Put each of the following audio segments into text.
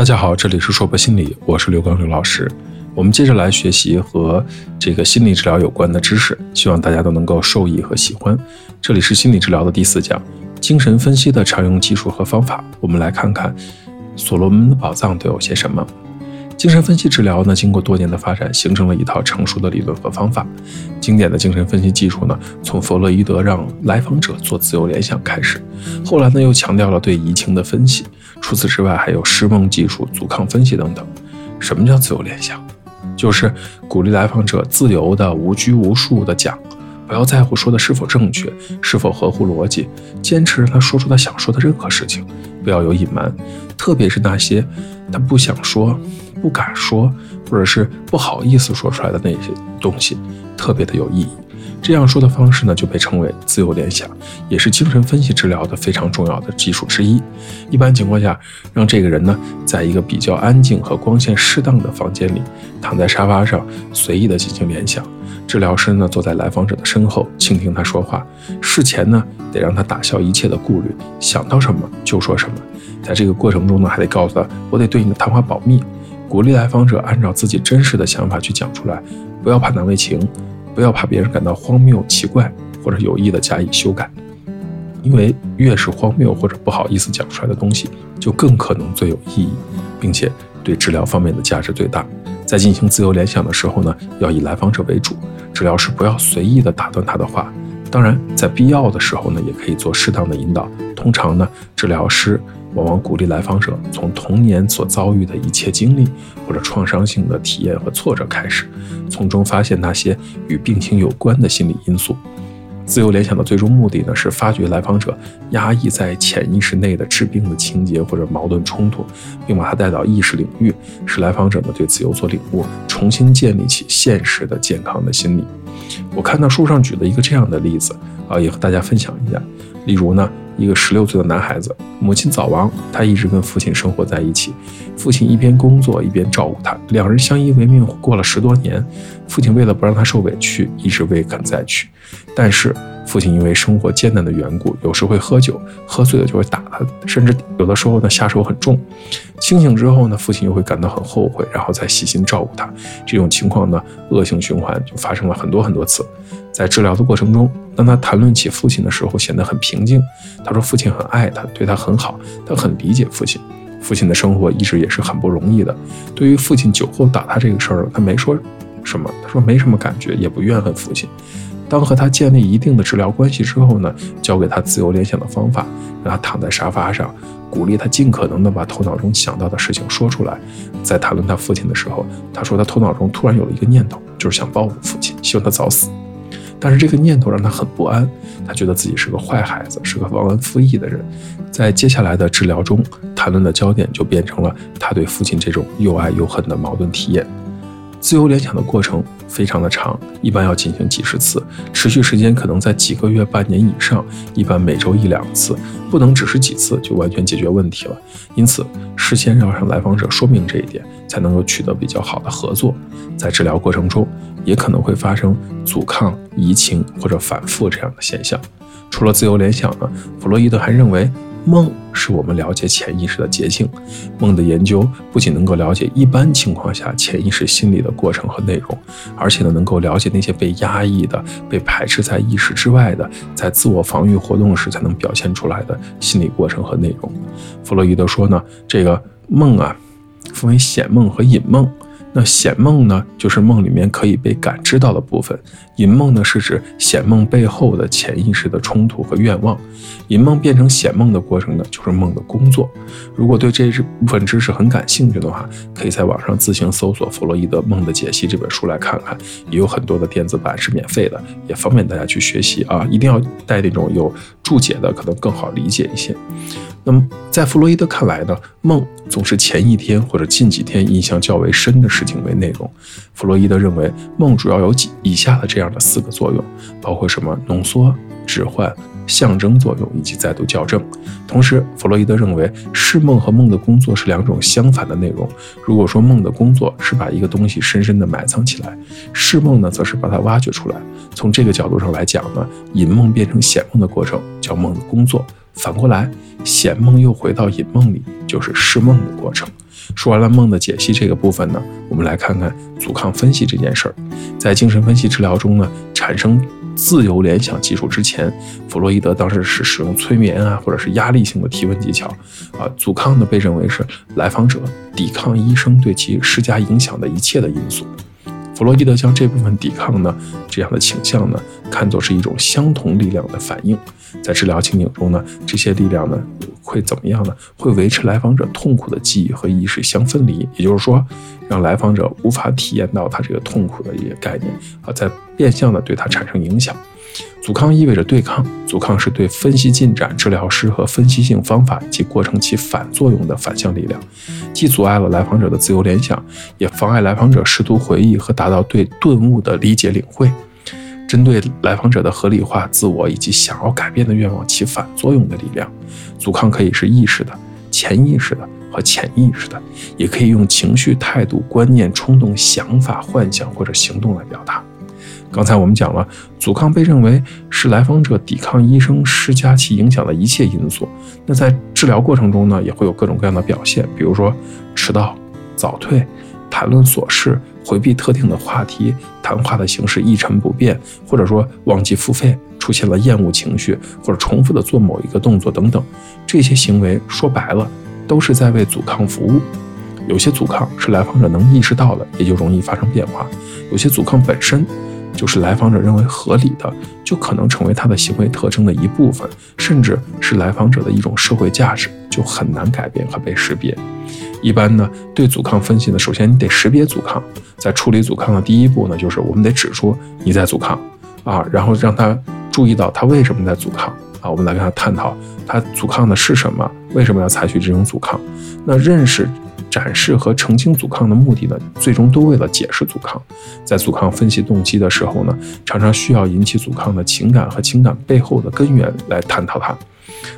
大家好，这里是硕博心理，我是刘刚刘老师。我们接着来学习和这个心理治疗有关的知识，希望大家都能够受益和喜欢。这里是心理治疗的第四讲，精神分析的常用技术和方法。我们来看看所罗门的宝藏都有些什么。精神分析治疗呢，经过多年的发展，形成了一套成熟的理论和方法。经典的精神分析技术呢，从弗洛伊德让来访者做自由联想开始，后来呢又强调了对移情的分析。除此之外，还有释梦技术、阻抗分析等等。什么叫自由联想？就是鼓励来访者自由的、无拘无束的讲，不要在乎说的是否正确，是否合乎逻辑，坚持他说出他想说的任何事情，不要有隐瞒，特别是那些他不想说。不敢说，或者是不好意思说出来的那些东西，特别的有意义。这样说的方式呢，就被称为自由联想，也是精神分析治疗的非常重要的技术之一。一般情况下，让这个人呢，在一个比较安静和光线适当的房间里，躺在沙发上，随意的进行联想。治疗师呢，坐在来访者的身后，倾听他说话。事前呢，得让他打消一切的顾虑，想到什么就说什么。在这个过程中呢，还得告诉他，我得对你的谈话保密。鼓励来访者按照自己真实的想法去讲出来，不要怕难为情，不要怕别人感到荒谬、奇怪或者有意的加以修改，因为越是荒谬或者不好意思讲出来的东西，就更可能最有意义，并且对治疗方面的价值最大。在进行自由联想的时候呢，要以来访者为主，治疗师不要随意的打断他的话。当然，在必要的时候呢，也可以做适当的引导。通常呢，治疗师。往往鼓励来访者从童年所遭遇的一切经历或者创伤性的体验和挫折开始，从中发现那些与病情有关的心理因素。自由联想的最终目的呢，是发掘来访者压抑在潜意识内的治病的情节或者矛盾冲突，并把它带到意识领域，使来访者呢对自由做领悟，重新建立起现实的健康的心理。我看到书上举了一个这样的例子啊，也和大家分享一下。例如呢。一个十六岁的男孩子，母亲早亡，他一直跟父亲生活在一起。父亲一边工作一边照顾他，两人相依为命过了十多年。父亲为了不让他受委屈，一直未肯再娶。但是父亲因为生活艰难的缘故，有时会喝酒，喝醉了就会打甚至有的时候呢下手很重。清醒之后呢，父亲又会感到很后悔，然后再细心照顾他。这种情况呢，恶性循环就发生了很多很多次。在治疗的过程中，当他谈论起父亲的时候，显得很平静。他说：“父亲很爱他，对他很好，他很理解父亲。父亲的生活一直也是很不容易的。对于父亲酒后打他这个事儿，他没说什么。他说没什么感觉，也不怨恨父亲。当和他建立一定的治疗关系之后呢，教给他自由联想的方法，让他躺在沙发上，鼓励他尽可能的把头脑中想到的事情说出来。在谈论他父亲的时候，他说他头脑中突然有了一个念头，就是想报复父亲，希望他早死。”但是这个念头让他很不安，他觉得自己是个坏孩子，是个忘恩负义的人。在接下来的治疗中，谈论的焦点就变成了他对父亲这种又爱又恨的矛盾体验。自由联想的过程非常的长，一般要进行几十次，持续时间可能在几个月、半年以上，一般每周一两次，不能只是几次就完全解决问题了。因此，事先要向来访者说明这一点，才能够取得比较好的合作。在治疗过程中，也可能会发生阻抗、移情或者反复这样的现象。除了自由联想呢，弗洛伊德还认为。梦是我们了解潜意识的捷径。梦的研究不仅能够了解一般情况下潜意识心理的过程和内容，而且呢，能够了解那些被压抑的、被排斥在意识之外的，在自我防御活动时才能表现出来的心理过程和内容。弗洛伊德说呢，这个梦啊，分为显梦和隐梦。那显梦呢，就是梦里面可以被感知到的部分；隐梦呢，是指显梦背后的潜意识的冲突和愿望。隐梦变成显梦的过程呢，就是梦的工作。如果对这部分知识很感兴趣的话，可以在网上自行搜索《弗洛伊德梦的解析》这本书来看看，也有很多的电子版是免费的，也方便大家去学习啊。一定要带那种有注解的，可能更好理解一些。那么，在弗洛伊德看来呢，梦总是前一天或者近几天印象较为深的事情为内容。弗洛伊德认为，梦主要有几以下的这样的四个作用，包括什么？浓缩、置换、象征作用以及再度校正。同时，弗洛伊德认为，释梦和梦的工作是两种相反的内容。如果说梦的工作是把一个东西深深的埋藏起来，释梦呢，则是把它挖掘出来。从这个角度上来讲呢，隐梦变成显梦的过程叫梦的工作。反过来，显梦又回到隐梦里，就是释梦的过程。说完了梦的解析这个部分呢，我们来看看阻抗分析这件事儿。在精神分析治疗中呢，产生自由联想技术之前，弗洛伊德当时是使用催眠啊，或者是压力性的提问技巧啊。阻抗呢，被认为是来访者抵抗医生对其施加影响的一切的因素。弗洛伊德将这部分抵抗呢，这样的倾向呢，看作是一种相同力量的反应。在治疗情景中呢，这些力量呢，会怎么样呢？会维持来访者痛苦的记忆和意识相分离，也就是说，让来访者无法体验到他这个痛苦的一些概念啊，在变相的对他产生影响。阻抗意味着对抗，阻抗是对分析进展、治疗师和分析性方法及过程起反作用的反向力量，既阻碍了来访者的自由联想，也妨碍来访者试图回忆和达到对顿悟的理解领会。针对来访者的合理化自我以及想要改变的愿望起反作用的力量，阻抗可以是意识的、潜意识的和潜意识的，也可以用情绪、态度、观念、冲动、想法、幻想或者行动来表达。刚才我们讲了，阻抗被认为是来访者抵抗医生施加其影响的一切因素。那在治疗过程中呢，也会有各种各样的表现，比如说迟到、早退、谈论琐事、回避特定的话题、谈话的形式一成不变，或者说忘记付费、出现了厌恶情绪，或者重复的做某一个动作等等。这些行为说白了，都是在为阻抗服务。有些阻抗是来访者能意识到的，也就容易发生变化；有些阻抗本身。就是来访者认为合理的，就可能成为他的行为特征的一部分，甚至是来访者的一种社会价值，就很难改变和被识别。一般呢，对阻抗分析呢，首先你得识别阻抗，在处理阻抗的第一步呢，就是我们得指出你在阻抗啊，然后让他注意到他为什么在阻抗啊，我们来跟他探讨他阻抗的是什么，为什么要采取这种阻抗，那认识。展示和澄清阻抗的目的呢，最终都为了解释阻抗。在阻抗分析动机的时候呢，常常需要引起阻抗的情感和情感背后的根源来探讨它。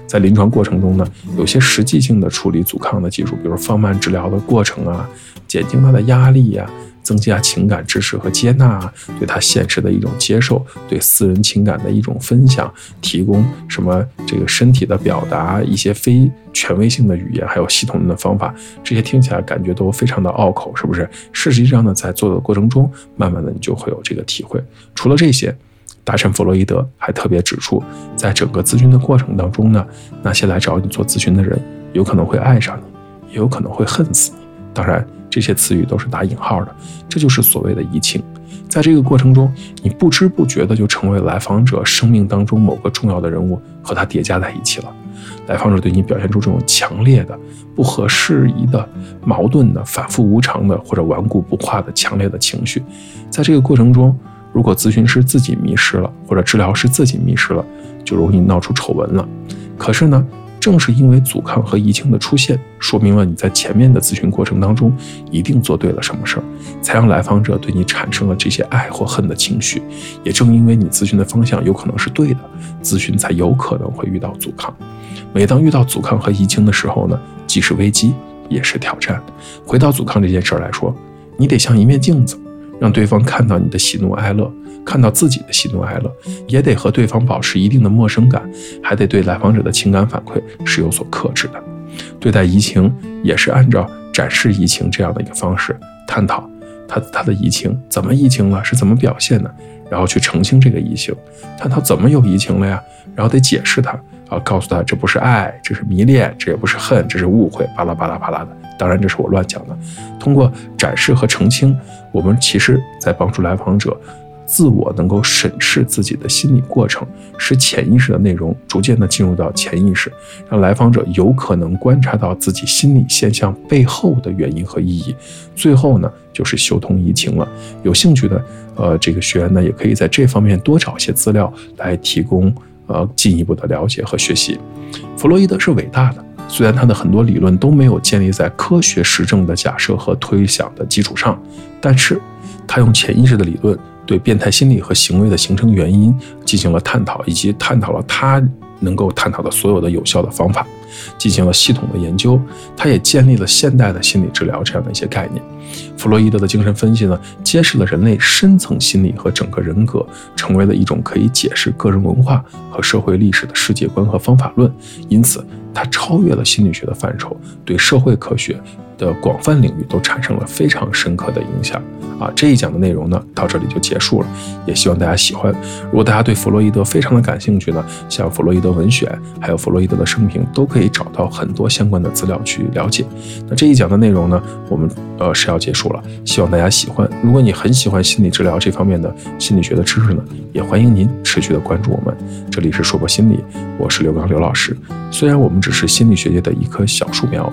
在临床过程中呢，有些实际性的处理阻抗的技术，比如放慢治疗的过程啊，减轻他的压力呀。增加情感支持和接纳，对他现实的一种接受，对私人情感的一种分享，提供什么这个身体的表达，一些非权威性的语言，还有系统的方法，这些听起来感觉都非常的拗口，是不是？事实上呢，在做的过程中，慢慢的你就会有这个体会。除了这些，大臣弗洛伊德还特别指出，在整个咨询的过程当中呢，那些来找你做咨询的人，有可能会爱上你，也有可能会恨死你。当然。这些词语都是打引号的，这就是所谓的移情。在这个过程中，你不知不觉的就成为来访者生命当中某个重要的人物，和他叠加在一起了。来访者对你表现出这种强烈的、不合时宜的、矛盾的、反复无常的或者顽固不化的强烈的情绪。在这个过程中，如果咨询师自己迷失了，或者治疗师自己迷失了，就容易闹出丑闻了。可是呢？正是因为阻抗和移情的出现，说明了你在前面的咨询过程当中一定做对了什么事儿，才让来访者对你产生了这些爱或恨的情绪。也正因为你咨询的方向有可能是对的，咨询才有可能会遇到阻抗。每当遇到阻抗和移情的时候呢，既是危机也是挑战。回到阻抗这件事儿来说，你得像一面镜子，让对方看到你的喜怒哀乐。看到自己的喜怒哀乐，也得和对方保持一定的陌生感，还得对来访者的情感反馈是有所克制的。对待移情也是按照展示移情这样的一个方式探讨他他的移情怎么移情了，是怎么表现的，然后去澄清这个移情，探讨怎么有移情了呀，然后得解释他啊，告诉他这不是爱，这是迷恋，这也不是恨，这是误会，巴拉巴拉巴拉的。当然这是我乱讲的。通过展示和澄清，我们其实在帮助来访者。自我能够审视自己的心理过程，使潜意识的内容逐渐的进入到潜意识，让来访者有可能观察到自己心理现象背后的原因和意义。最后呢，就是修通移情了。有兴趣的，呃，这个学员呢，也可以在这方面多找些资料来提供呃进一步的了解和学习。弗洛伊德是伟大的，虽然他的很多理论都没有建立在科学实证的假设和推想的基础上，但是他用潜意识的理论。对变态心理和行为的形成原因进行了探讨，以及探讨了他能够探讨的所有的有效的方法。进行了系统的研究，他也建立了现代的心理治疗这样的一些概念。弗洛伊德的精神分析呢，揭示了人类深层心理和整个人格，成为了一种可以解释个人文化和社会历史的世界观和方法论。因此，他超越了心理学的范畴，对社会科学。的广泛领域都产生了非常深刻的影响啊！这一讲的内容呢，到这里就结束了，也希望大家喜欢。如果大家对弗洛伊德非常的感兴趣呢，像弗洛伊德文选，还有弗洛伊德的生平，都可以找到很多相关的资料去了解。那这一讲的内容呢，我们呃是要结束了，希望大家喜欢。如果你很喜欢心理治疗这方面的心理学的知识呢，也欢迎您持续的关注我们。这里是说博心理，我是刘刚刘老师。虽然我们只是心理学界的一棵小树苗，